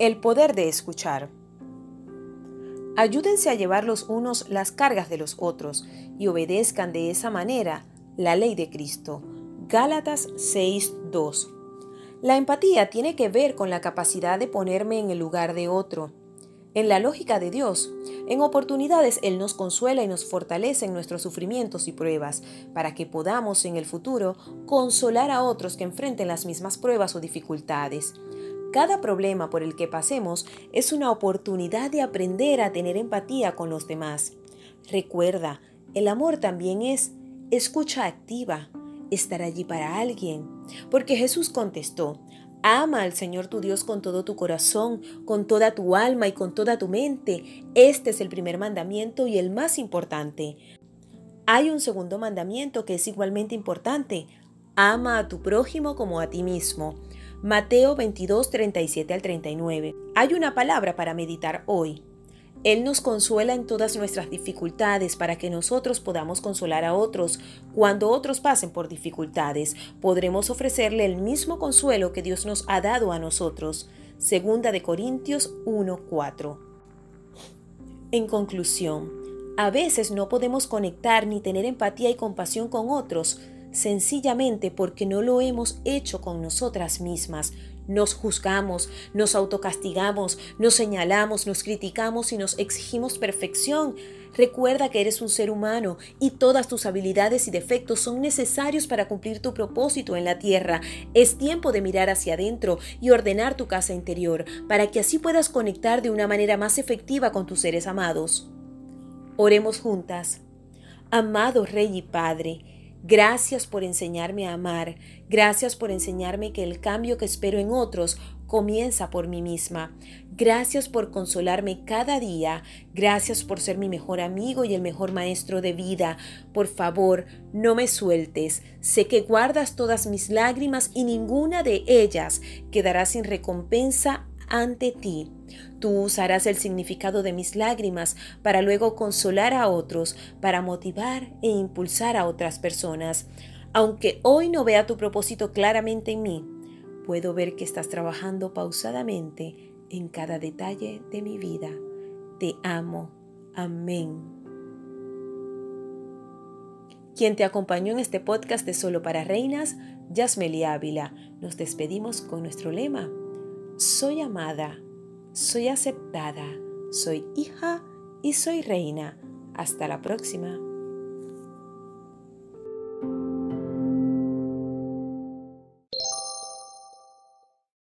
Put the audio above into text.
El poder de escuchar. Ayúdense a llevar los unos las cargas de los otros y obedezcan de esa manera la ley de Cristo. Gálatas 6:2. La empatía tiene que ver con la capacidad de ponerme en el lugar de otro. En la lógica de Dios, en oportunidades Él nos consuela y nos fortalece en nuestros sufrimientos y pruebas, para que podamos en el futuro consolar a otros que enfrenten las mismas pruebas o dificultades. Cada problema por el que pasemos es una oportunidad de aprender a tener empatía con los demás. Recuerda, el amor también es escucha activa, estar allí para alguien. Porque Jesús contestó, ama al Señor tu Dios con todo tu corazón, con toda tu alma y con toda tu mente. Este es el primer mandamiento y el más importante. Hay un segundo mandamiento que es igualmente importante. Ama a tu prójimo como a ti mismo. Mateo 22, 37 al 39. Hay una palabra para meditar hoy. Él nos consuela en todas nuestras dificultades para que nosotros podamos consolar a otros. Cuando otros pasen por dificultades, podremos ofrecerle el mismo consuelo que Dios nos ha dado a nosotros. Segunda de Corintios 1:4. En conclusión, a veces no podemos conectar ni tener empatía y compasión con otros sencillamente porque no lo hemos hecho con nosotras mismas. Nos juzgamos, nos autocastigamos, nos señalamos, nos criticamos y nos exigimos perfección. Recuerda que eres un ser humano y todas tus habilidades y defectos son necesarios para cumplir tu propósito en la tierra. Es tiempo de mirar hacia adentro y ordenar tu casa interior para que así puedas conectar de una manera más efectiva con tus seres amados. Oremos juntas. Amado Rey y Padre, Gracias por enseñarme a amar. Gracias por enseñarme que el cambio que espero en otros comienza por mí misma. Gracias por consolarme cada día. Gracias por ser mi mejor amigo y el mejor maestro de vida. Por favor, no me sueltes. Sé que guardas todas mis lágrimas y ninguna de ellas quedará sin recompensa ante ti. Tú usarás el significado de mis lágrimas para luego consolar a otros, para motivar e impulsar a otras personas. Aunque hoy no vea tu propósito claramente en mí, puedo ver que estás trabajando pausadamente en cada detalle de mi vida. Te amo. Amén. Quien te acompañó en este podcast de Solo para Reinas, Yasmeli Ávila. Nos despedimos con nuestro lema soy amada, soy aceptada, soy hija y soy reina. Hasta la próxima.